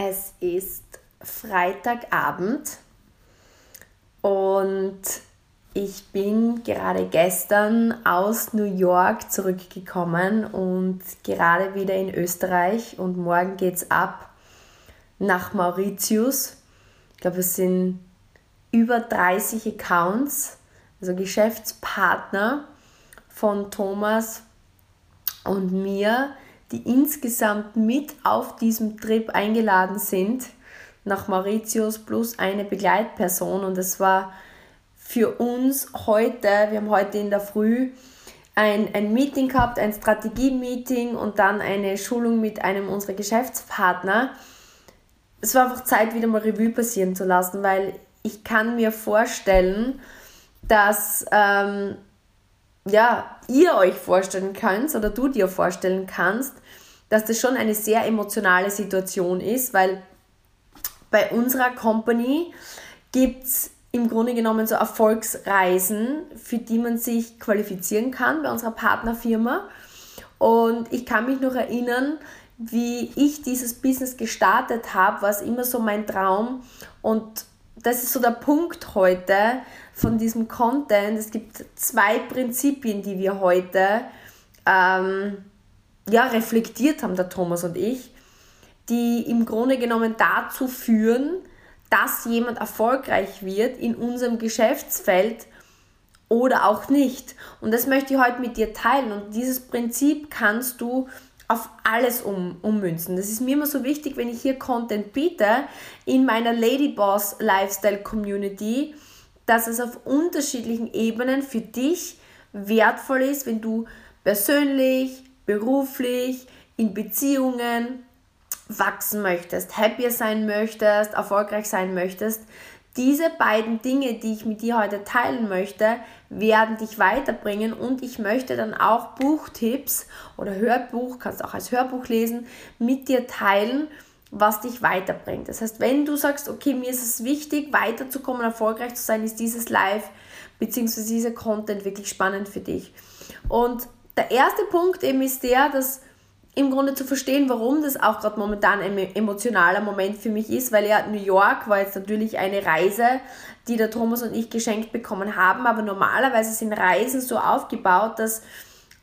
Es ist Freitagabend und ich bin gerade gestern aus New York zurückgekommen und gerade wieder in Österreich und morgen geht's ab nach Mauritius. Ich glaube, es sind über 30 Accounts, also Geschäftspartner von Thomas und mir, die insgesamt mit auf diesem Trip eingeladen sind nach Mauritius plus eine Begleitperson. Und es war für uns heute, wir haben heute in der Früh ein, ein Meeting gehabt, ein Strategie-Meeting und dann eine Schulung mit einem unserer Geschäftspartner. Es war einfach Zeit, wieder mal Revue passieren zu lassen, weil ich kann mir vorstellen, dass ähm, ja, ihr euch vorstellen könnt oder du dir vorstellen kannst, dass das schon eine sehr emotionale Situation ist, weil bei unserer Company gibt es im Grunde genommen so Erfolgsreisen, für die man sich qualifizieren kann bei unserer Partnerfirma. Und ich kann mich noch erinnern, wie ich dieses Business gestartet habe, war es immer so mein Traum. Und das ist so der Punkt heute von diesem Content. Es gibt zwei Prinzipien, die wir heute ähm, ja, reflektiert haben, der Thomas und ich, die im Grunde genommen dazu führen, dass jemand erfolgreich wird in unserem Geschäftsfeld oder auch nicht. Und das möchte ich heute mit dir teilen. Und dieses Prinzip kannst du auf alles um, ummünzen. Das ist mir immer so wichtig, wenn ich hier Content biete in meiner Ladyboss Lifestyle Community, dass es auf unterschiedlichen Ebenen für dich wertvoll ist, wenn du persönlich, beruflich, in Beziehungen wachsen möchtest, happier sein möchtest, erfolgreich sein möchtest, diese beiden Dinge, die ich mit dir heute teilen möchte, werden dich weiterbringen und ich möchte dann auch Buchtipps oder Hörbuch, kannst auch als Hörbuch lesen, mit dir teilen, was dich weiterbringt. Das heißt, wenn du sagst, okay, mir ist es wichtig, weiterzukommen, erfolgreich zu sein, ist dieses Live bzw. dieser Content wirklich spannend für dich. Und der erste Punkt eben ist der, dass im Grunde zu verstehen, warum das auch gerade momentan ein emotionaler Moment für mich ist, weil ja New York war jetzt natürlich eine Reise, die der Thomas und ich geschenkt bekommen haben, aber normalerweise sind Reisen so aufgebaut, dass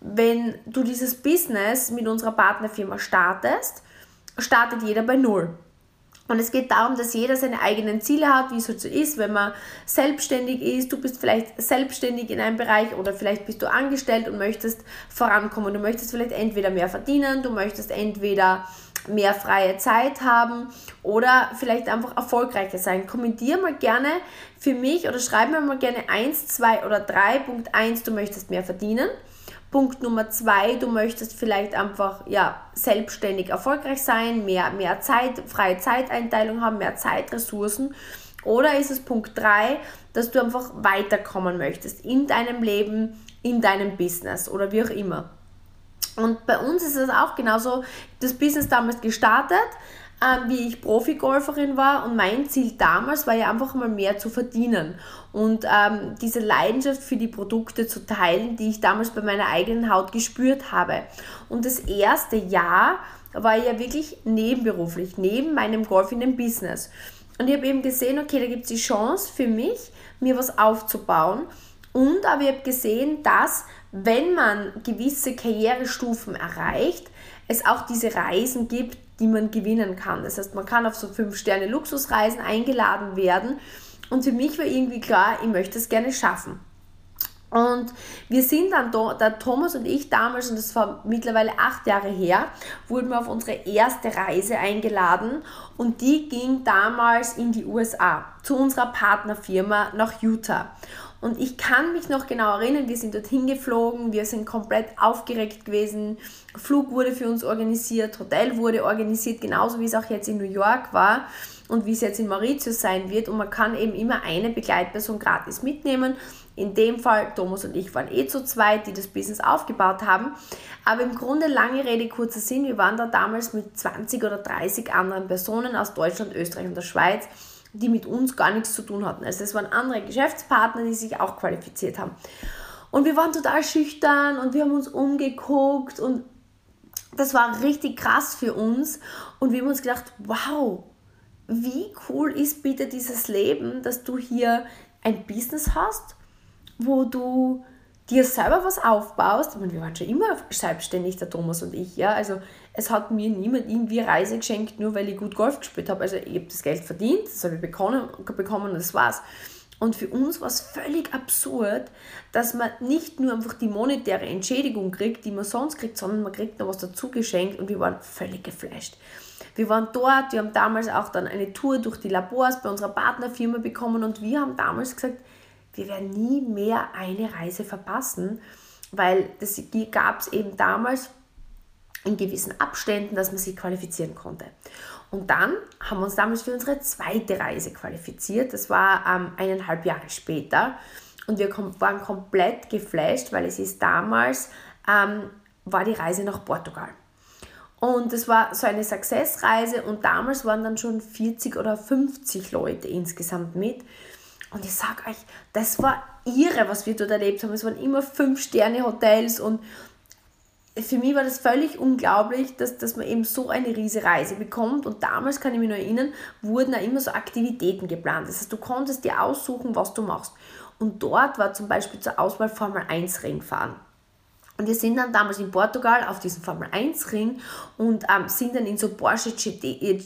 wenn du dieses Business mit unserer Partnerfirma startest, startet jeder bei Null. Und es geht darum, dass jeder seine eigenen Ziele hat, wie es halt so ist, wenn man selbstständig ist. Du bist vielleicht selbstständig in einem Bereich oder vielleicht bist du angestellt und möchtest vorankommen. Du möchtest vielleicht entweder mehr verdienen, du möchtest entweder mehr freie Zeit haben oder vielleicht einfach erfolgreicher sein. Kommentier mal gerne für mich oder schreib mir mal gerne 1, 2 oder 3. Punkt 1, du möchtest mehr verdienen. Punkt Nummer zwei, du möchtest vielleicht einfach ja, selbstständig erfolgreich sein, mehr, mehr Zeit, freie Zeiteinteilung haben, mehr Zeitressourcen. Oder ist es Punkt drei, dass du einfach weiterkommen möchtest in deinem Leben, in deinem Business oder wie auch immer. Und bei uns ist es auch genauso, das Business damals gestartet, ähm, wie ich Profi-Golferin war und mein Ziel damals war ja einfach mal mehr zu verdienen und ähm, diese Leidenschaft für die Produkte zu teilen, die ich damals bei meiner eigenen Haut gespürt habe. Und das erste Jahr war ja wirklich nebenberuflich, neben meinem Golf in dem Business. Und ich habe eben gesehen, okay, da gibt es die Chance für mich, mir was aufzubauen. Und aber ich habe gesehen, dass wenn man gewisse Karrierestufen erreicht, es auch diese Reisen gibt, die man gewinnen kann. Das heißt, man kann auf so 5-Sterne-Luxusreisen eingeladen werden. Und für mich war irgendwie klar, ich möchte es gerne schaffen. Und wir sind dann, der Thomas und ich damals, und das war mittlerweile acht Jahre her, wurden wir auf unsere erste Reise eingeladen und die ging damals in die USA zu unserer Partnerfirma nach Utah. Und ich kann mich noch genau erinnern, wir sind dorthin geflogen, wir sind komplett aufgeregt gewesen. Flug wurde für uns organisiert, Hotel wurde organisiert, genauso wie es auch jetzt in New York war und wie es jetzt in Mauritius sein wird. Und man kann eben immer eine Begleitperson gratis mitnehmen. In dem Fall, Thomas und ich waren eh zu zweit, die das Business aufgebaut haben. Aber im Grunde, lange Rede, kurzer Sinn, wir waren da damals mit 20 oder 30 anderen Personen aus Deutschland, Österreich und der Schweiz die mit uns gar nichts zu tun hatten. Also es waren andere Geschäftspartner, die sich auch qualifiziert haben. Und wir waren total schüchtern und wir haben uns umgeguckt und das war richtig krass für uns und wir haben uns gedacht, wow, wie cool ist bitte dieses Leben, dass du hier ein Business hast, wo du dir selber was aufbaust. Ich meine, wir waren schon immer selbstständig, der Thomas und ich, ja. Also es hat mir niemand irgendwie Reise geschenkt, nur weil ich gut Golf gespielt habe. Also ich habe das Geld verdient, das habe ich bekommen, bekommen und das war's. Und für uns war es völlig absurd, dass man nicht nur einfach die monetäre Entschädigung kriegt, die man sonst kriegt, sondern man kriegt noch was dazu geschenkt und wir waren völlig geflasht. Wir waren dort, wir haben damals auch dann eine Tour durch die Labors bei unserer Partnerfirma bekommen und wir haben damals gesagt, wir werden nie mehr eine Reise verpassen, weil das gab es eben damals in gewissen Abständen, dass man sich qualifizieren konnte. Und dann haben wir uns damals für unsere zweite Reise qualifiziert. Das war ähm, eineinhalb Jahre später. Und wir kom waren komplett geflasht, weil es ist damals, ähm, war die Reise nach Portugal. Und es war so eine Success-Reise und damals waren dann schon 40 oder 50 Leute insgesamt mit. Und ich sage euch, das war irre, was wir dort erlebt haben. Es waren immer Fünf-Sterne-Hotels und für mich war das völlig unglaublich, dass, dass man eben so eine riesige Reise bekommt. Und damals, kann ich mich noch erinnern, wurden da immer so Aktivitäten geplant. Das heißt, du konntest dir aussuchen, was du machst. Und dort war zum Beispiel zur Auswahl Formel 1 Ring fahren. Und wir sind dann damals in Portugal auf diesen Formel 1 Ring und ähm, sind dann in so Porsche GT,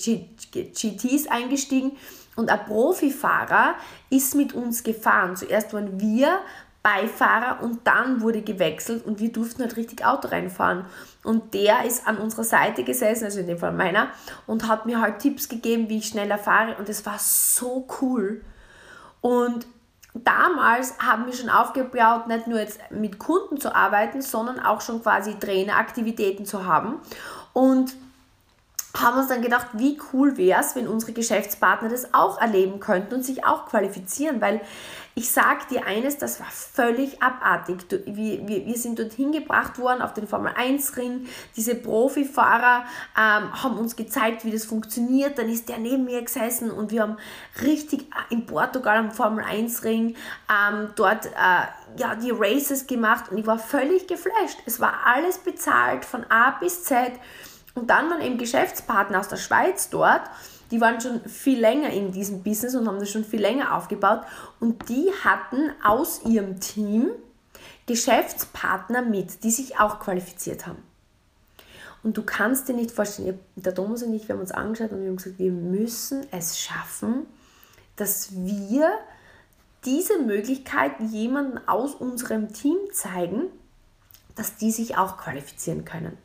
GTs eingestiegen und ein Profifahrer ist mit uns gefahren. Zuerst waren wir Beifahrer und dann wurde gewechselt und wir durften halt richtig Auto reinfahren. Und der ist an unserer Seite gesessen, also in dem Fall meiner, und hat mir halt Tipps gegeben, wie ich schneller fahre und es war so cool. Und damals haben wir schon aufgebaut, nicht nur jetzt mit Kunden zu arbeiten, sondern auch schon quasi Traineraktivitäten zu haben. Und haben uns dann gedacht, wie cool wäre es, wenn unsere Geschäftspartner das auch erleben könnten und sich auch qualifizieren, weil ich sage dir eines, das war völlig abartig. Wir, wir, wir sind dorthin gebracht worden auf den Formel 1 Ring. Diese Profifahrer ähm, haben uns gezeigt, wie das funktioniert. Dann ist der neben mir gesessen und wir haben richtig äh, in Portugal am Formel 1 Ring ähm, dort äh, ja, die Races gemacht und ich war völlig geflasht. Es war alles bezahlt von A bis Z. Und dann waren eben Geschäftspartner aus der Schweiz dort, die waren schon viel länger in diesem Business und haben das schon viel länger aufgebaut. Und die hatten aus ihrem Team Geschäftspartner mit, die sich auch qualifiziert haben. Und du kannst dir nicht vorstellen, der Thomas und ich, wir haben uns angeschaut und wir haben gesagt, wir müssen es schaffen, dass wir diese Möglichkeit jemanden aus unserem Team zeigen, dass die sich auch qualifizieren können.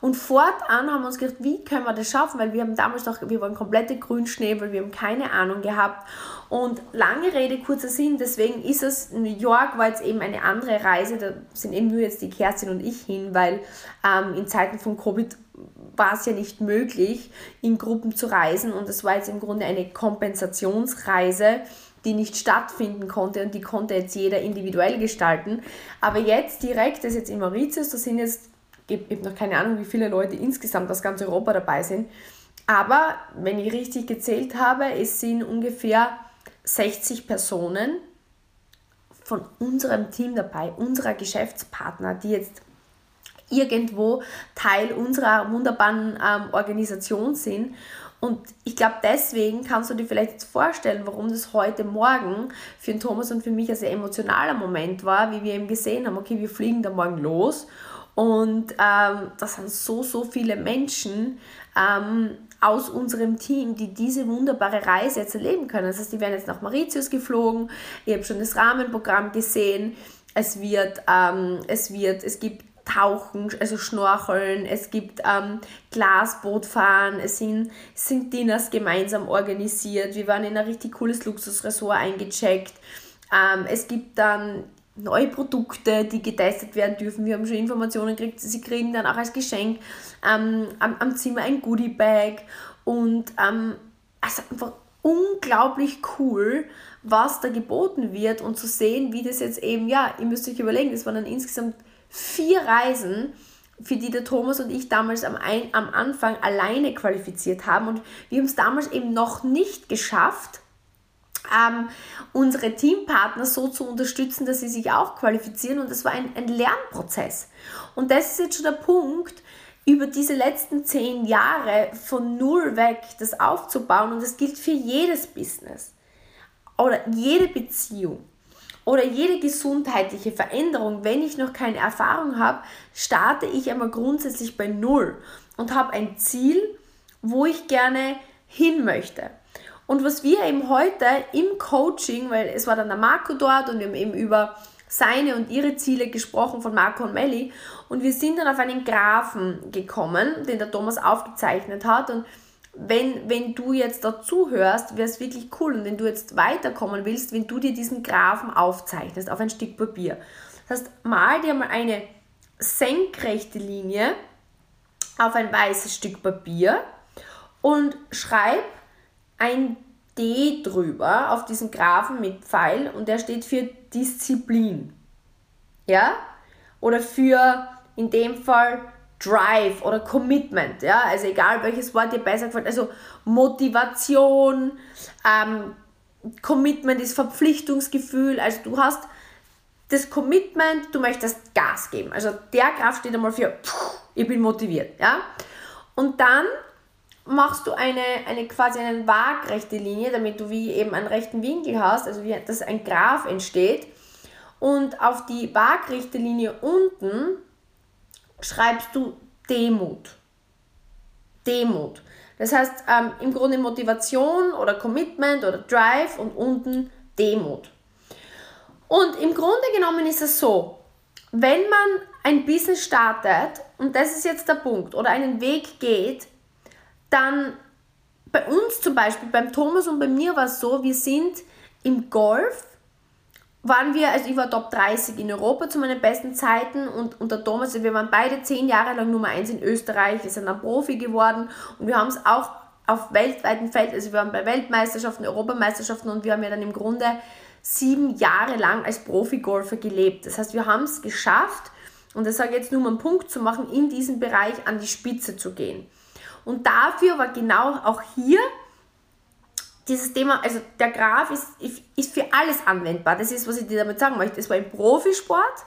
Und fortan haben wir uns gedacht, wie können wir das schaffen? Weil wir haben damals noch, wir waren komplette Grünschnäbel, wir haben keine Ahnung gehabt. Und lange Rede, kurzer Sinn, deswegen ist es, New York war jetzt eben eine andere Reise, da sind eben nur jetzt die Kerstin und ich hin, weil ähm, in Zeiten von Covid war es ja nicht möglich, in Gruppen zu reisen und es war jetzt im Grunde eine Kompensationsreise, die nicht stattfinden konnte und die konnte jetzt jeder individuell gestalten. Aber jetzt direkt, das ist jetzt in Mauritius, da sind jetzt ich habe noch keine Ahnung, wie viele Leute insgesamt aus ganz Europa dabei sind. Aber wenn ich richtig gezählt habe, es sind ungefähr 60 Personen von unserem Team dabei, unserer Geschäftspartner, die jetzt irgendwo Teil unserer wunderbaren ähm, Organisation sind. Und ich glaube, deswegen kannst du dir vielleicht jetzt vorstellen, warum das heute Morgen für den Thomas und für mich ein sehr emotionaler Moment war, wie wir eben gesehen haben, okay, wir fliegen da morgen los und ähm, das sind so, so viele Menschen ähm, aus unserem Team, die diese wunderbare Reise jetzt erleben können. Das heißt, die werden jetzt nach Mauritius geflogen. Ich habe schon das Rahmenprogramm gesehen. Es wird, ähm, es wird, es gibt Tauchen, also Schnorcheln, es gibt ähm, Glasbootfahren, es sind, sind Dinners gemeinsam organisiert. Wir waren in ein richtig cooles Luxusresort eingecheckt. Ähm, es gibt dann neue Produkte, die getestet werden dürfen. Wir haben schon Informationen gekriegt, sie kriegen dann auch als Geschenk ähm, am, am, Zimmer ein Goodie-Bag und ähm, also einfach unglaublich cool, was da geboten wird und zu sehen, wie das jetzt eben, ja, ihr müsst euch überlegen, das waren dann insgesamt vier Reisen, für die der Thomas und ich damals am, ein, am Anfang alleine qualifiziert haben und wir haben es damals eben noch nicht geschafft, ähm, unsere Teampartner so zu unterstützen, dass sie sich auch qualifizieren. Und das war ein, ein Lernprozess. Und das ist jetzt schon der Punkt. über diese letzten zehn Jahre von null weg das aufzubauen und das gilt für jedes Business oder jede Beziehung oder jede gesundheitliche Veränderung, wenn ich noch keine Erfahrung habe, starte ich einmal grundsätzlich bei Null und habe ein Ziel, wo ich gerne hin möchte. Und was wir eben heute im Coaching, weil es war dann der Marco dort und wir haben eben über seine und ihre Ziele gesprochen von Marco und Melli und wir sind dann auf einen Graphen gekommen, den der Thomas aufgezeichnet hat und wenn, wenn du jetzt dazu hörst, wäre es wirklich cool. Und wenn du jetzt weiterkommen willst, wenn du dir diesen Graphen aufzeichnest auf ein Stück Papier. Das heißt, mal dir mal eine senkrechte Linie auf ein weißes Stück Papier und schreib ein D drüber auf diesen Graphen mit Pfeil und der steht für Disziplin. Ja? Oder für in dem Fall Drive oder Commitment, ja, also egal welches Wort dir besser gefällt, also Motivation, ähm, Commitment ist Verpflichtungsgefühl, also du hast das Commitment, du möchtest Gas geben, also der Kraft steht einmal für, ich bin motiviert, ja, und dann machst du eine, eine quasi eine waagrechte Linie, damit du wie eben einen rechten Winkel hast, also wie, dass ein Graph entsteht und auf die waagrechte Linie unten schreibst du Demut. Demut. Das heißt ähm, im Grunde Motivation oder Commitment oder Drive und unten Demut. Und im Grunde genommen ist es so, wenn man ein Business startet, und das ist jetzt der Punkt, oder einen Weg geht, dann bei uns zum Beispiel, beim Thomas und bei mir war es so, wir sind im Golf waren wir, also ich war Top 30 in Europa zu meinen besten Zeiten und, und der Thomas, wir waren beide zehn Jahre lang Nummer 1 in Österreich, wir sind dann Profi geworden und wir haben es auch auf weltweiten Feld, also wir waren bei Weltmeisterschaften, Europameisterschaften und wir haben ja dann im Grunde sieben Jahre lang als Profi-Golfer gelebt. Das heißt, wir haben es geschafft, und das sage ich jetzt nur um einen Punkt zu machen, in diesem Bereich an die Spitze zu gehen. Und dafür war genau auch hier dieses Thema, also der Graph ist, ist für alles anwendbar. Das ist, was ich dir damit sagen möchte. Es war im Profisport,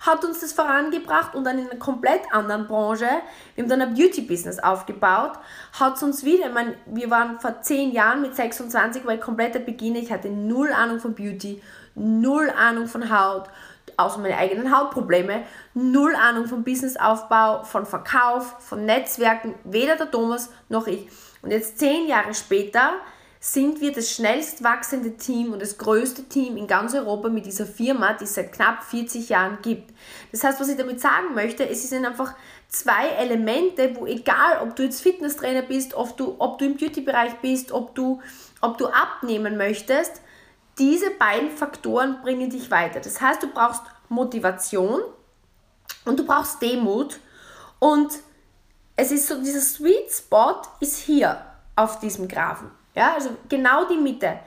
hat uns das vorangebracht und dann in einer komplett anderen Branche. Wir haben dann ein Beauty-Business aufgebaut, hat es uns wieder, ich meine, wir waren vor zehn Jahren mit 26, weil kompletter Beginner, ich hatte null Ahnung von Beauty, null Ahnung von Haut, außer meine eigenen Hautprobleme, null Ahnung vom Businessaufbau, von Verkauf, von Netzwerken, weder der Thomas noch ich. Und jetzt zehn Jahre später sind wir das schnellst wachsende Team und das größte Team in ganz Europa mit dieser Firma, die es seit knapp 40 Jahren gibt. Das heißt, was ich damit sagen möchte, es sind einfach zwei Elemente, wo egal, ob du jetzt Fitnesstrainer bist, ob du, ob du im Beauty-Bereich bist, ob du, ob du abnehmen möchtest, diese beiden Faktoren bringen dich weiter. Das heißt, du brauchst Motivation und du brauchst Demut und es ist so, dieser Sweet Spot ist hier auf diesem Graphen. Ja, also genau die Mitte.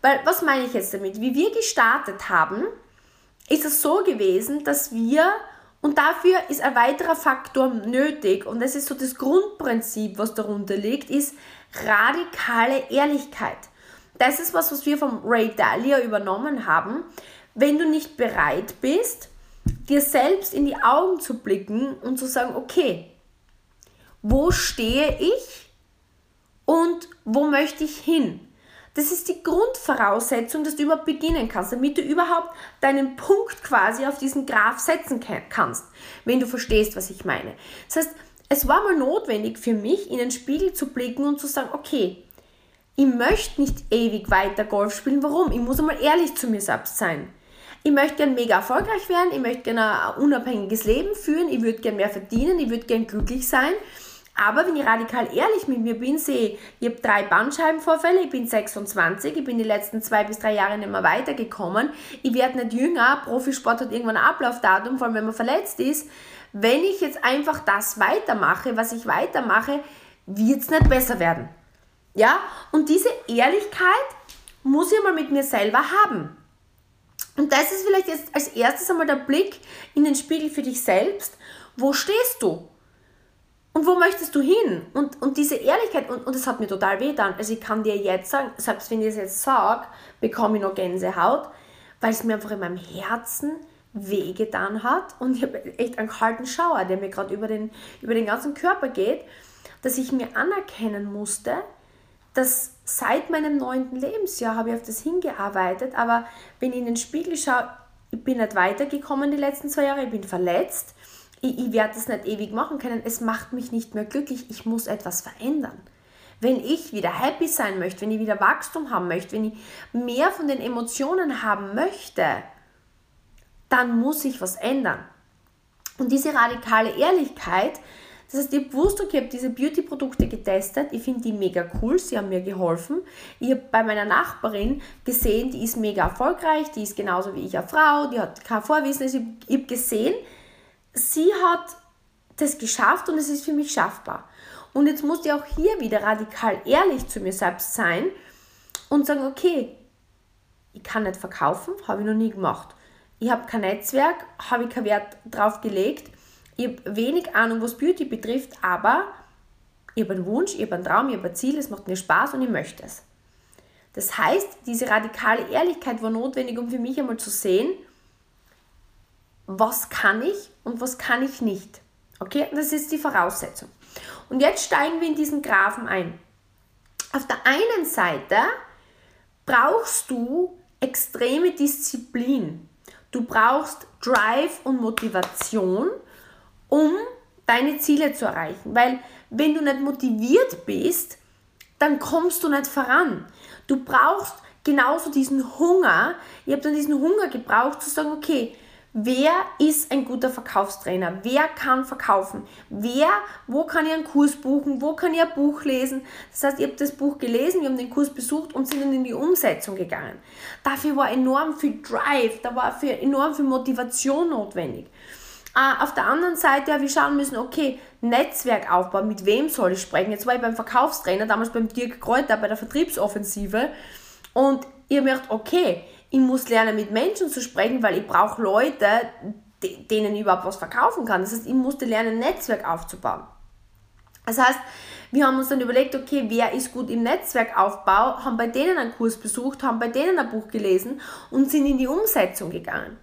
Weil, was meine ich jetzt damit? Wie wir gestartet haben, ist es so gewesen, dass wir, und dafür ist ein weiterer Faktor nötig, und das ist so das Grundprinzip, was darunter liegt, ist radikale Ehrlichkeit. Das ist was, was wir vom Ray Dalio übernommen haben. Wenn du nicht bereit bist, dir selbst in die Augen zu blicken und zu sagen, okay, wo stehe ich und wo möchte ich hin? Das ist die Grundvoraussetzung, dass du überhaupt beginnen kannst, damit du überhaupt deinen Punkt quasi auf diesen Graph setzen kannst, wenn du verstehst, was ich meine. Das heißt, es war mal notwendig für mich, in den Spiegel zu blicken und zu sagen, okay, ich möchte nicht ewig weiter Golf spielen. Warum? Ich muss einmal ehrlich zu mir selbst sein. Ich möchte gerne mega erfolgreich werden, ich möchte gerne ein unabhängiges Leben führen, ich würde gerne mehr verdienen, ich würde gerne glücklich sein aber wenn ich radikal ehrlich mit mir bin, sehe ich, habe drei Bandscheibenvorfälle, ich bin 26, ich bin die letzten zwei bis drei Jahre nicht mehr weitergekommen, ich werde nicht jünger, Profisport hat irgendwann ein Ablaufdatum, vor allem wenn man verletzt ist. Wenn ich jetzt einfach das weitermache, was ich weitermache, wird es nicht besser werden. Ja? Und diese Ehrlichkeit muss ich mal mit mir selber haben. Und das ist vielleicht jetzt als erstes einmal der Blick in den Spiegel für dich selbst. Wo stehst du? Und wo möchtest du hin? Und, und diese Ehrlichkeit, und, und das hat mir total weh dann. Also ich kann dir jetzt sagen, selbst wenn ich es jetzt sage, bekomme ich noch Gänsehaut, weil es mir einfach in meinem Herzen wehgetan hat und ich habe echt einen kalten Schauer, der mir gerade über den, über den ganzen Körper geht, dass ich mir anerkennen musste, dass seit meinem neunten Lebensjahr habe ich auf das hingearbeitet, aber wenn ich in den Spiegel schaue, ich bin nicht weitergekommen die letzten zwei Jahre, ich bin verletzt, ich, ich werde das nicht ewig machen können, es macht mich nicht mehr glücklich, ich muss etwas verändern. Wenn ich wieder happy sein möchte, wenn ich wieder Wachstum haben möchte, wenn ich mehr von den Emotionen haben möchte, dann muss ich was ändern. Und diese radikale Ehrlichkeit, das heißt, ich habe gewusst, okay, ich habe diese Beauty-Produkte getestet, ich finde die mega cool, sie haben mir geholfen. Ich habe bei meiner Nachbarin gesehen, die ist mega erfolgreich, die ist genauso wie ich eine Frau, die hat kein Vorwissen. Also ich habe gesehen, sie hat das geschafft und es ist für mich schaffbar. Und jetzt musste ich auch hier wieder radikal ehrlich zu mir selbst sein und sagen, okay, ich kann nicht verkaufen, habe ich noch nie gemacht. Ich habe kein Netzwerk, habe ich keinen Wert drauf gelegt. Ich habe wenig Ahnung, was Beauty betrifft, aber ich habe einen Wunsch, ich habe einen Traum, ich habe ein Ziel, es macht mir Spaß und ich möchte es. Das heißt, diese radikale Ehrlichkeit war notwendig, um für mich einmal zu sehen, was kann ich und was kann ich nicht. Okay, das ist die Voraussetzung. Und jetzt steigen wir in diesen Graphen ein. Auf der einen Seite brauchst du extreme Disziplin. Du brauchst Drive und Motivation, um deine Ziele zu erreichen. Weil wenn du nicht motiviert bist, dann kommst du nicht voran. Du brauchst genauso diesen Hunger. Ich habe dann diesen Hunger gebraucht zu sagen, okay, Wer ist ein guter Verkaufstrainer? Wer kann verkaufen? Wer, wo kann ich einen Kurs buchen? Wo kann ich ein Buch lesen? Das heißt, ich habe das Buch gelesen, wir haben den Kurs besucht und sind dann in die Umsetzung gegangen. Dafür war enorm viel Drive, da war enorm viel Motivation notwendig. Uh, auf der anderen Seite habe ich schauen müssen, okay, Netzwerkaufbau, mit wem soll ich sprechen? Jetzt war ich beim Verkaufstrainer, damals beim Dirk Kräuter bei der Vertriebsoffensive und mir gedacht, okay, ich muss lernen, mit Menschen zu sprechen, weil ich brauche Leute, denen ich überhaupt was verkaufen kann. Das heißt, ich musste lernen, Netzwerk aufzubauen. Das heißt, wir haben uns dann überlegt, okay, wer ist gut im Netzwerkaufbau, haben bei denen einen Kurs besucht, haben bei denen ein Buch gelesen und sind in die Umsetzung gegangen.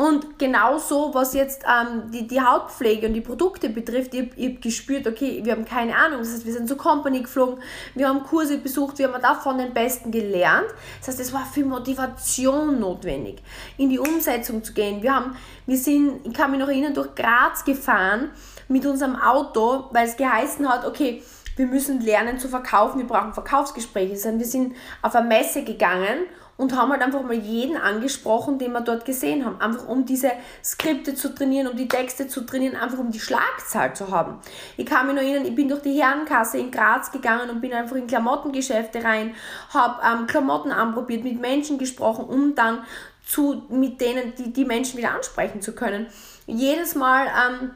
Und genauso, was jetzt ähm, die, die Hautpflege und die Produkte betrifft, ich, habe gespürt, okay, wir haben keine Ahnung. Das heißt, wir sind zur Company geflogen, wir haben Kurse besucht, wir haben da von den Besten gelernt. Das heißt, es war viel Motivation notwendig, in die Umsetzung zu gehen. Wir, haben, wir sind, ich kann mich noch erinnern, durch Graz gefahren mit unserem Auto, weil es geheißen hat, okay, wir müssen lernen zu verkaufen, wir brauchen Verkaufsgespräche. Das heißt, wir sind auf eine Messe gegangen und haben halt einfach mal jeden angesprochen, den wir dort gesehen haben. Einfach um diese Skripte zu trainieren, um die Texte zu trainieren, einfach um die Schlagzahl zu haben. Ich kann mich noch erinnern, ich bin durch die Herrenkasse in Graz gegangen und bin einfach in Klamottengeschäfte rein, habe ähm, Klamotten anprobiert, mit Menschen gesprochen, um dann zu, mit denen, die, die Menschen wieder ansprechen zu können. Jedes Mal ähm,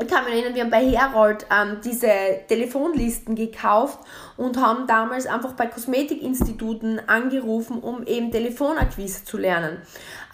ich kann mich erinnern, wir haben bei Herold ähm, diese Telefonlisten gekauft und haben damals einfach bei Kosmetikinstituten angerufen, um eben Telefonakquise zu lernen.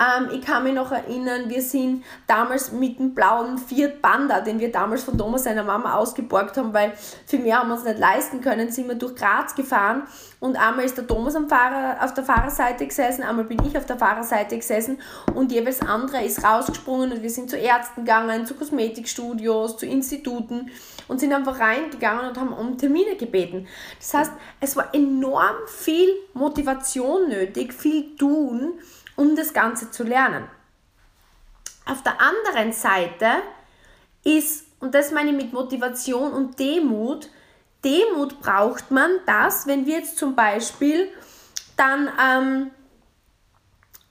Ähm, ich kann mich noch erinnern, wir sind damals mit dem blauen Fiat Panda, den wir damals von Thomas seiner Mama ausgeborgt haben, weil für mehr haben wir uns nicht leisten können, sind wir durch Graz gefahren und einmal ist der Thomas am Fahrer, auf der Fahrerseite gesessen, einmal bin ich auf der Fahrerseite gesessen und jeweils andere ist rausgesprungen und wir sind zu Ärzten gegangen, zu Kosmetikstudios, zu Instituten und sind einfach reingegangen und haben um Termine gebeten. Das heißt, es war enorm viel Motivation nötig, viel tun, um das Ganze zu lernen. Auf der anderen Seite ist, und das meine ich mit Motivation und Demut, Demut braucht man, dass, wenn wir jetzt zum Beispiel dann ähm,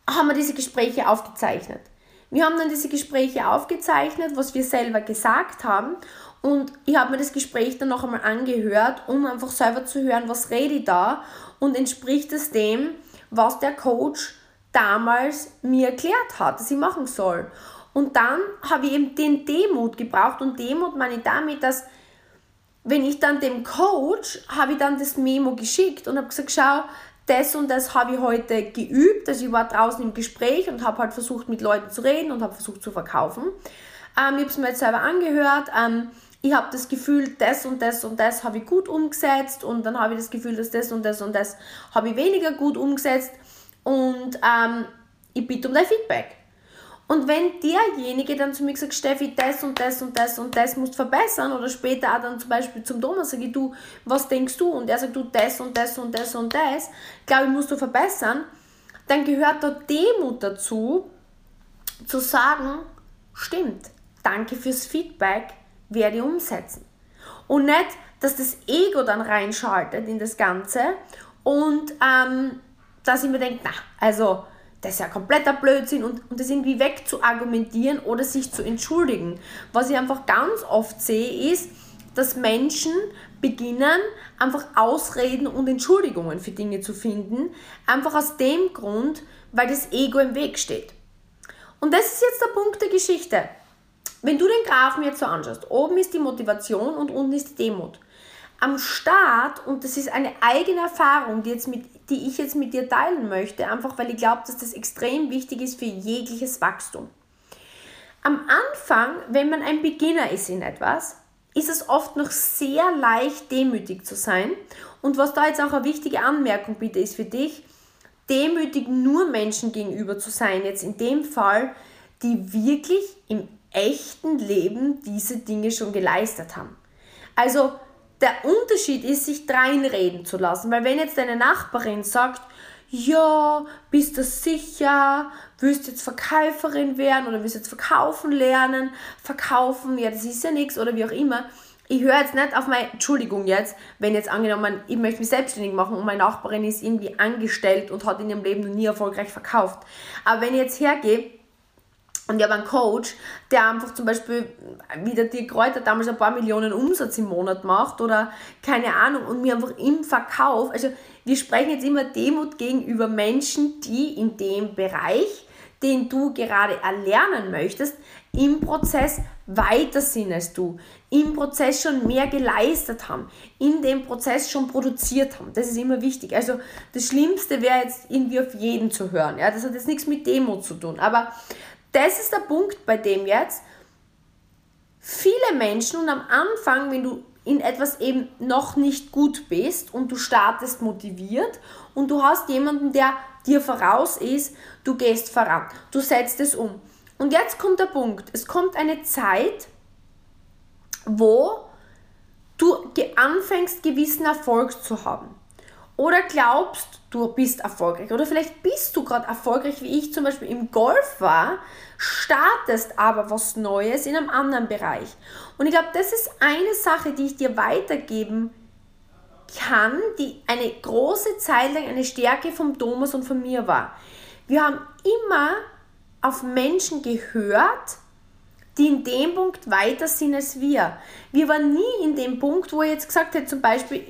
haben wir diese Gespräche aufgezeichnet. Wir haben dann diese Gespräche aufgezeichnet, was wir selber gesagt haben. Und ich habe mir das Gespräch dann noch einmal angehört, um einfach selber zu hören, was rede ich da und entspricht es dem, was der Coach damals mir erklärt hat, dass ich machen soll. Und dann habe ich eben den Demut gebraucht und Demut meine ich damit, dass wenn ich dann dem Coach, habe ich dann das Memo geschickt und habe gesagt, schau, das und das habe ich heute geübt. Also ich war draußen im Gespräch und habe halt versucht mit Leuten zu reden und habe versucht zu verkaufen. Ähm, ich habe es mir jetzt selber angehört. Ähm, ich habe das Gefühl, das und das und das habe ich gut umgesetzt und dann habe ich das Gefühl, dass das und das und das habe ich weniger gut umgesetzt und ähm, ich bitte um dein Feedback. Und wenn derjenige dann zu mir sagt, Steffi, das und das und das und das musst verbessern, oder später auch dann zum Beispiel zum Thomas sage ich, du, was denkst du? Und er sagt, du, das und das und das und das, glaube ich, musst du verbessern, dann gehört da Demut dazu, zu sagen, stimmt, danke fürs Feedback, werde ich umsetzen. Und nicht, dass das Ego dann reinschaltet in das Ganze und ähm, dass ich mir denke, na, also das ist ja kompletter Blödsinn und, und das irgendwie wegzuargumentieren oder sich zu entschuldigen. Was ich einfach ganz oft sehe, ist, dass Menschen beginnen, einfach Ausreden und Entschuldigungen für Dinge zu finden, einfach aus dem Grund, weil das Ego im Weg steht. Und das ist jetzt der Punkt der Geschichte. Wenn du den Graphen jetzt so anschaust, oben ist die Motivation und unten ist die Demut am Start, und das ist eine eigene Erfahrung, die, jetzt mit, die ich jetzt mit dir teilen möchte, einfach weil ich glaube, dass das extrem wichtig ist für jegliches Wachstum. Am Anfang, wenn man ein Beginner ist in etwas, ist es oft noch sehr leicht, demütig zu sein. Und was da jetzt auch eine wichtige Anmerkung bitte ist für dich, demütig nur Menschen gegenüber zu sein, jetzt in dem Fall, die wirklich im echten Leben diese Dinge schon geleistet haben. Also der Unterschied ist, sich dreinreden zu lassen. Weil wenn jetzt deine Nachbarin sagt, ja, bist du sicher, willst jetzt Verkäuferin werden oder willst jetzt verkaufen lernen, verkaufen, ja, das ist ja nichts oder wie auch immer. Ich höre jetzt nicht auf meine, Entschuldigung jetzt, wenn jetzt angenommen, ich möchte mich selbstständig machen und meine Nachbarin ist irgendwie angestellt und hat in ihrem Leben noch nie erfolgreich verkauft. Aber wenn ich jetzt hergehe und ich habe einen Coach, der einfach zum Beispiel wieder die Kräuter damals ein paar Millionen Umsatz im Monat macht oder keine Ahnung und mir einfach im Verkauf, also wir sprechen jetzt immer Demut gegenüber Menschen, die in dem Bereich, den du gerade erlernen möchtest, im Prozess weiter sind als du, im Prozess schon mehr geleistet haben, in dem Prozess schon produziert haben. Das ist immer wichtig. Also das Schlimmste wäre jetzt irgendwie auf jeden zu hören. Ja? Das hat jetzt nichts mit Demut zu tun. Aber das ist der Punkt bei dem jetzt. Viele Menschen und am Anfang, wenn du in etwas eben noch nicht gut bist und du startest motiviert und du hast jemanden, der dir voraus ist, du gehst voran, du setzt es um. Und jetzt kommt der Punkt, es kommt eine Zeit, wo du anfängst, gewissen Erfolg zu haben. Oder glaubst, du bist erfolgreich. Oder vielleicht bist du gerade erfolgreich, wie ich zum Beispiel im Golf war, startest aber was Neues in einem anderen Bereich. Und ich glaube, das ist eine Sache, die ich dir weitergeben kann, die eine große Zeit lang eine Stärke vom Thomas und von mir war. Wir haben immer auf Menschen gehört, die in dem Punkt weiter sind als wir. Wir waren nie in dem Punkt, wo ich jetzt gesagt hätte, zum Beispiel,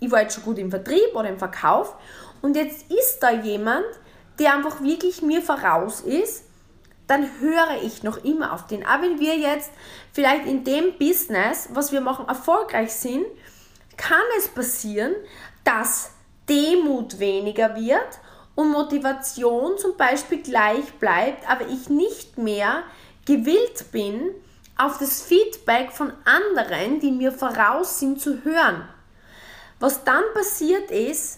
ich war jetzt schon gut im Vertrieb oder im Verkauf und jetzt ist da jemand, der einfach wirklich mir voraus ist, dann höre ich noch immer auf den. Aber wenn wir jetzt vielleicht in dem Business, was wir machen, erfolgreich sind, kann es passieren, dass Demut weniger wird und Motivation zum Beispiel gleich bleibt, aber ich nicht mehr gewillt bin, auf das Feedback von anderen, die mir voraus sind, zu hören. Was dann passiert ist,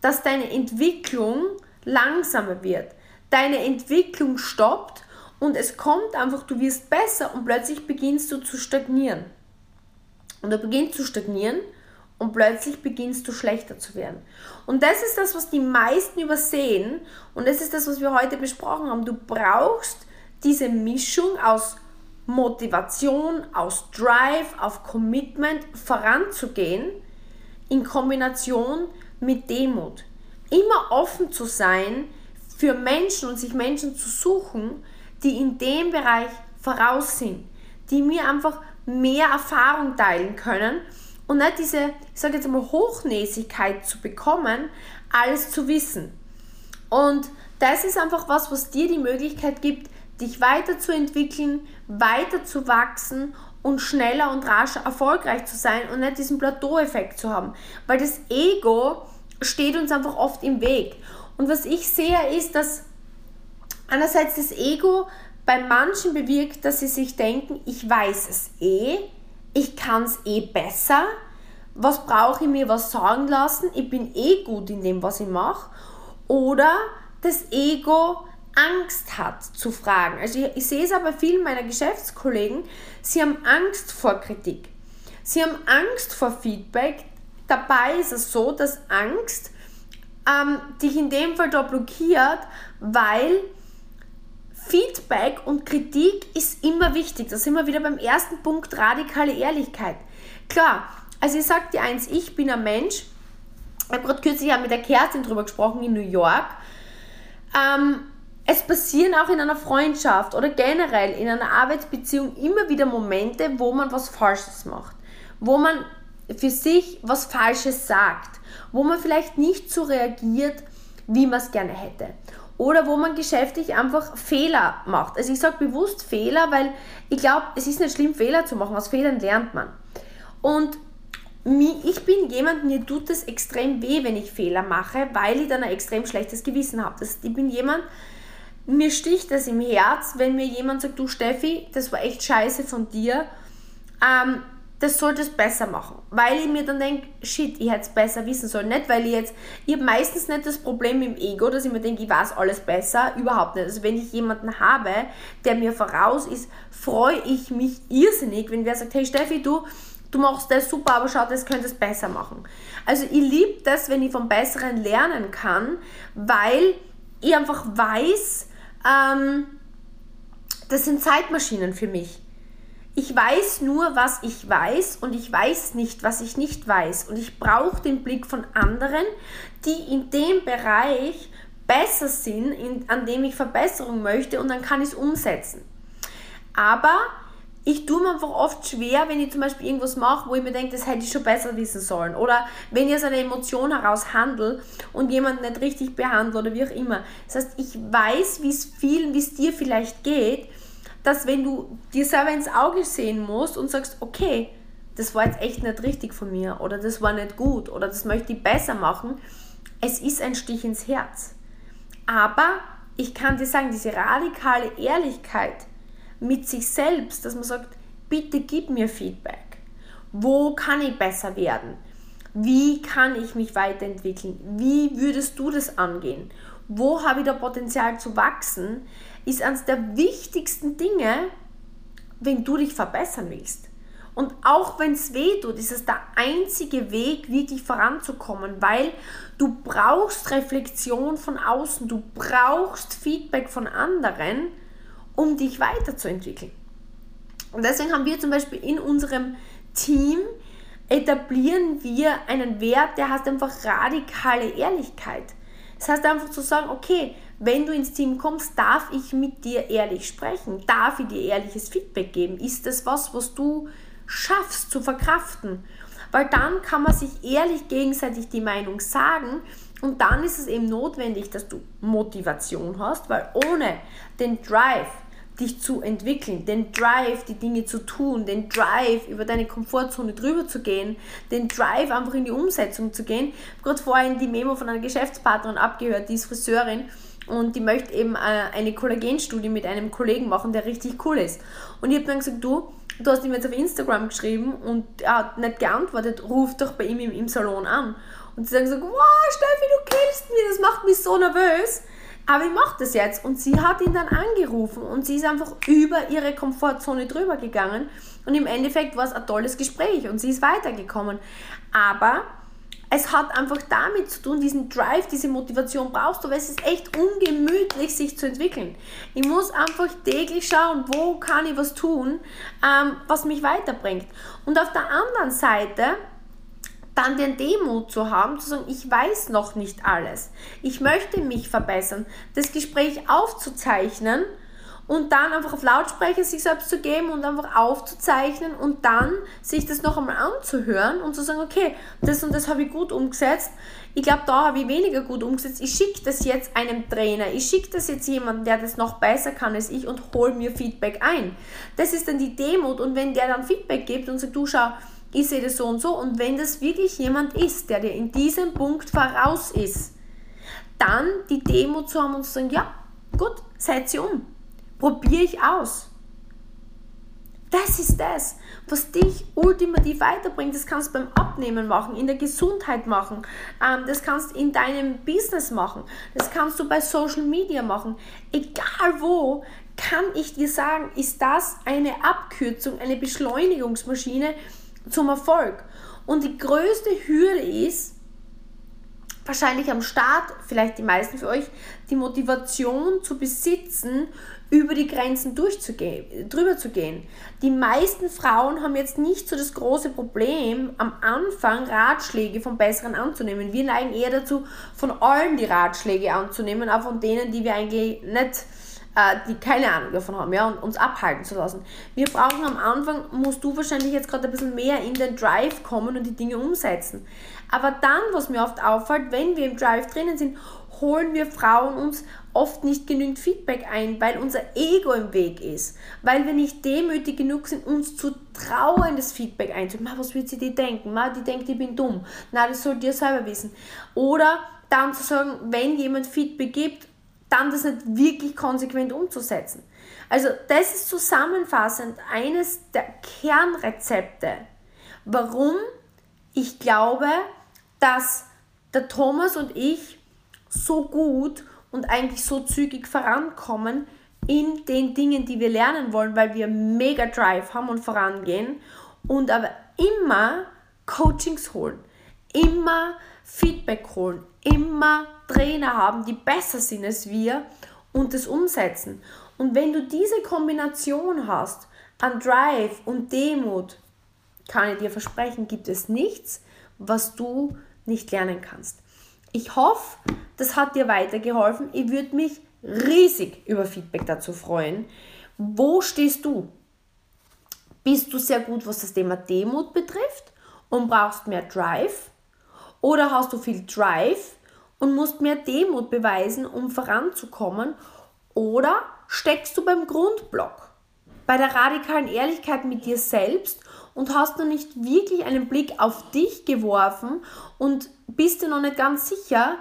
dass deine Entwicklung langsamer wird. Deine Entwicklung stoppt und es kommt einfach, du wirst besser und plötzlich beginnst du zu stagnieren. Und du beginnst zu stagnieren und plötzlich beginnst du schlechter zu werden. Und das ist das, was die meisten übersehen und das ist das, was wir heute besprochen haben. Du brauchst diese Mischung aus Motivation, aus Drive, auf Commitment voranzugehen in Kombination mit Demut. Immer offen zu sein für Menschen und sich Menschen zu suchen, die in dem Bereich voraus sind, die mir einfach mehr Erfahrung teilen können und nicht diese, ich sage jetzt einmal, Hochnäsigkeit zu bekommen, alles zu wissen. Und das ist einfach was, was dir die Möglichkeit gibt, dich weiterzuentwickeln, weiter zu wachsen und schneller und rascher erfolgreich zu sein und nicht diesen Plateau-Effekt zu haben. Weil das Ego steht uns einfach oft im Weg. Und was ich sehe, ist, dass einerseits das Ego bei manchen bewirkt, dass sie sich denken, ich weiß es eh, ich kann es eh besser, was brauche ich mir was sagen lassen, ich bin eh gut in dem, was ich mache. Oder das Ego Angst hat zu fragen. Also ich, ich sehe es aber vielen meiner Geschäftskollegen, sie haben Angst vor Kritik. Sie haben Angst vor Feedback. Dabei ist es so, dass Angst ähm, dich in dem Fall da blockiert, weil Feedback und Kritik ist immer wichtig. Da sind wir wieder beim ersten Punkt, radikale Ehrlichkeit. Klar, also ich sage dir eins, ich bin ein Mensch, ich habe gerade kürzlich mit der Kerstin drüber gesprochen in New York. Ähm, es passieren auch in einer Freundschaft oder generell in einer Arbeitsbeziehung immer wieder Momente, wo man was Falsches macht, wo man für sich was Falsches sagt, wo man vielleicht nicht so reagiert, wie man es gerne hätte. Oder wo man geschäftlich einfach Fehler macht. Also ich sage bewusst Fehler, weil ich glaube, es ist nicht schlimm, Fehler zu machen. Aus Fehlern lernt man. Und ich bin jemand, mir tut es extrem weh, wenn ich Fehler mache, weil ich dann ein extrem schlechtes Gewissen habe. Das, ich bin jemand, mir sticht das im Herz, wenn mir jemand sagt, du Steffi, das war echt scheiße von dir. Ähm, das solltest besser machen. Weil ich mir dann denke, shit, ich hätte es besser wissen sollen. Nicht, weil ich jetzt, ich habe meistens nicht das Problem im Ego, dass ich mir denke, ich weiß alles besser. Überhaupt nicht. Also wenn ich jemanden habe, der mir voraus ist, freue ich mich irrsinnig, wenn wer sagt, hey Steffi, du, du machst das super, aber schau, das könntest du besser machen. Also ich liebe das, wenn ich vom Besseren lernen kann, weil ich einfach weiß, ähm, das sind Zeitmaschinen für mich ich weiß nur, was ich weiß und ich weiß nicht, was ich nicht weiß. Und ich brauche den Blick von anderen, die in dem Bereich besser sind, in, an dem ich Verbesserung möchte und dann kann ich es umsetzen. Aber ich tue mir einfach oft schwer, wenn ich zum Beispiel irgendwas mache, wo ich mir denke, das hätte ich schon besser wissen sollen. Oder wenn ich aus einer Emotion heraus handle und jemanden nicht richtig behandle oder wie auch immer. Das heißt, ich weiß, wie es vielen, wie es dir vielleicht geht dass wenn du dir selber ins Auge sehen musst und sagst, okay, das war jetzt echt nicht richtig von mir oder das war nicht gut oder das möchte ich besser machen, es ist ein Stich ins Herz. Aber ich kann dir sagen, diese radikale Ehrlichkeit mit sich selbst, dass man sagt, bitte gib mir Feedback. Wo kann ich besser werden? Wie kann ich mich weiterentwickeln? Wie würdest du das angehen? Wo habe ich da Potenzial zu wachsen? ist eines der wichtigsten Dinge, wenn du dich verbessern willst. Und auch wenn es weh tut, ist es der einzige Weg, wirklich voranzukommen, weil du brauchst Reflexion von außen, du brauchst Feedback von anderen, um dich weiterzuentwickeln. Und deswegen haben wir zum Beispiel in unserem Team etablieren wir einen Wert, der heißt einfach radikale Ehrlichkeit. Das heißt einfach zu sagen, okay, wenn du ins Team kommst, darf ich mit dir ehrlich sprechen? Darf ich dir ehrliches Feedback geben? Ist das was, was du schaffst zu verkraften? Weil dann kann man sich ehrlich gegenseitig die Meinung sagen und dann ist es eben notwendig, dass du Motivation hast, weil ohne den Drive, dich zu entwickeln, den Drive, die Dinge zu tun, den Drive, über deine Komfortzone drüber zu gehen, den Drive, einfach in die Umsetzung zu gehen. Ich habe gerade vorhin die Memo von einer Geschäftspartnerin abgehört, die ist Friseurin und die möchte eben äh, eine Kollagenstudie mit einem Kollegen machen, der richtig cool ist. Und ich habe dann gesagt, du, du hast ihm jetzt auf Instagram geschrieben und er hat nicht geantwortet, ruf doch bei ihm im, im Salon an. Und sie sagen so, wow, Steffi, du killst mich, das macht mich so nervös. Aber ich mache das jetzt. Und sie hat ihn dann angerufen und sie ist einfach über ihre Komfortzone drüber gegangen. Und im Endeffekt war es ein tolles Gespräch und sie ist weitergekommen. Aber es hat einfach damit zu tun, diesen Drive, diese Motivation brauchst du, weil es ist echt ungemütlich, sich zu entwickeln. Ich muss einfach täglich schauen, wo kann ich was tun, ähm, was mich weiterbringt. Und auf der anderen Seite dann den Demut zu haben, zu sagen, ich weiß noch nicht alles. Ich möchte mich verbessern. Das Gespräch aufzuzeichnen und dann einfach auf Lautsprecher sich selbst zu geben und einfach aufzuzeichnen und dann sich das noch einmal anzuhören und zu sagen, okay, das und das habe ich gut umgesetzt. Ich glaube, da habe ich weniger gut umgesetzt. Ich schicke das jetzt einem Trainer. Ich schicke das jetzt jemandem, der das noch besser kann als ich und hole mir Feedback ein. Das ist dann die Demut und wenn der dann Feedback gibt und sagt, du schau, ich sehe das so und so und wenn das wirklich jemand ist, der dir in diesem Punkt voraus ist, dann die Demut zu haben und zu sagen, ja, gut, seid sie um probiere ich aus. Das ist das, was dich ultimativ weiterbringt. Das kannst du beim Abnehmen machen, in der Gesundheit machen, ähm, das kannst du in deinem Business machen, das kannst du bei Social Media machen. Egal wo, kann ich dir sagen, ist das eine Abkürzung, eine Beschleunigungsmaschine zum Erfolg. Und die größte Hürde ist, wahrscheinlich am Start, vielleicht die meisten für euch, die Motivation zu besitzen, über die Grenzen durchzugehen, drüber zu gehen. Die meisten Frauen haben jetzt nicht so das große Problem, am Anfang Ratschläge von Besseren anzunehmen. Wir neigen eher dazu, von allen die Ratschläge anzunehmen, auch von denen, die wir eigentlich nicht äh, die keine Ahnung davon haben, ja, und uns abhalten zu lassen. Wir brauchen am Anfang, musst du wahrscheinlich jetzt gerade ein bisschen mehr in den Drive kommen und die Dinge umsetzen. Aber dann, was mir oft auffällt, wenn wir im Drive drinnen sind, holen wir Frauen uns oft nicht genügend Feedback ein, weil unser Ego im Weg ist, weil wir nicht demütig genug sind, uns zu trauen, das Feedback einzunehmen. Was wird sie dir denken? Ma, die denkt, ich bin dumm. Na, das sollt ihr selber wissen. Oder dann zu sagen, wenn jemand Feedback gibt, dann das nicht wirklich konsequent umzusetzen. Also das ist zusammenfassend eines der Kernrezepte, warum ich glaube, dass der Thomas und ich so gut und eigentlich so zügig vorankommen in den Dingen, die wir lernen wollen, weil wir mega Drive haben und vorangehen und aber immer Coachings holen, immer Feedback holen, immer Trainer haben, die besser sind als wir und das umsetzen. Und wenn du diese Kombination hast an Drive und Demut, kann ich dir versprechen, gibt es nichts, was du nicht lernen kannst. Ich hoffe, das hat dir weitergeholfen. Ich würde mich riesig über Feedback dazu freuen. Wo stehst du? Bist du sehr gut, was das Thema Demut betrifft und brauchst mehr Drive? Oder hast du viel Drive und musst mehr Demut beweisen, um voranzukommen? Oder steckst du beim Grundblock, bei der radikalen Ehrlichkeit mit dir selbst und hast noch nicht wirklich einen Blick auf dich geworfen und bist dir noch nicht ganz sicher,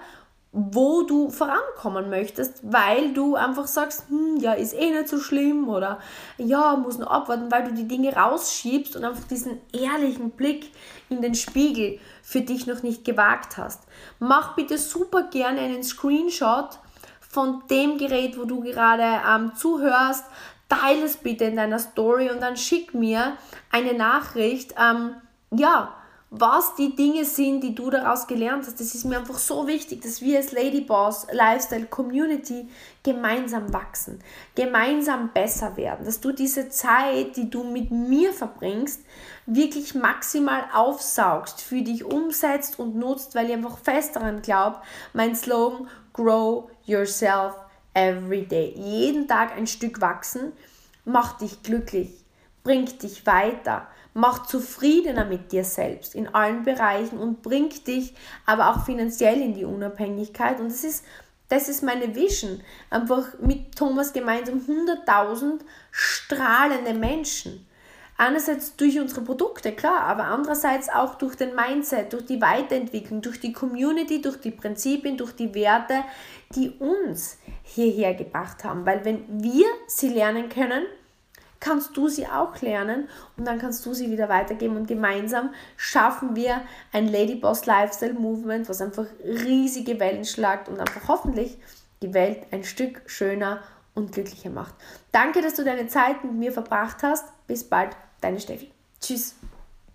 wo du vorankommen möchtest, weil du einfach sagst, hm, ja, ist eh nicht so schlimm oder ja, muss nur abwarten, weil du die Dinge rausschiebst und einfach diesen ehrlichen Blick in den Spiegel für dich noch nicht gewagt hast. Mach bitte super gerne einen Screenshot von dem Gerät, wo du gerade ähm, zuhörst. Teile es bitte in deiner Story und dann schick mir eine Nachricht. Ähm, ja, was die Dinge sind, die du daraus gelernt hast. Das ist mir einfach so wichtig, dass wir als Ladyboss Lifestyle Community gemeinsam wachsen, gemeinsam besser werden, dass du diese Zeit, die du mit mir verbringst, wirklich maximal aufsaugst, für dich umsetzt und nutzt, weil ich einfach fest daran glaube, mein Slogan Grow Yourself Every Day. Jeden Tag ein Stück wachsen, macht dich glücklich, bringt dich weiter macht zufriedener mit dir selbst in allen Bereichen und bringt dich aber auch finanziell in die Unabhängigkeit. Und das ist, das ist meine Vision. Einfach mit Thomas gemeinsam 100.000 strahlende Menschen. Einerseits durch unsere Produkte, klar, aber andererseits auch durch den Mindset, durch die Weiterentwicklung, durch die Community, durch die Prinzipien, durch die Werte, die uns hierher gebracht haben. Weil wenn wir sie lernen können, kannst du sie auch lernen und dann kannst du sie wieder weitergeben und gemeinsam schaffen wir ein Ladyboss Lifestyle Movement, was einfach riesige Wellen schlagt und einfach hoffentlich die Welt ein Stück schöner und glücklicher macht. Danke, dass du deine Zeit mit mir verbracht hast. Bis bald, deine Steffi. Tschüss.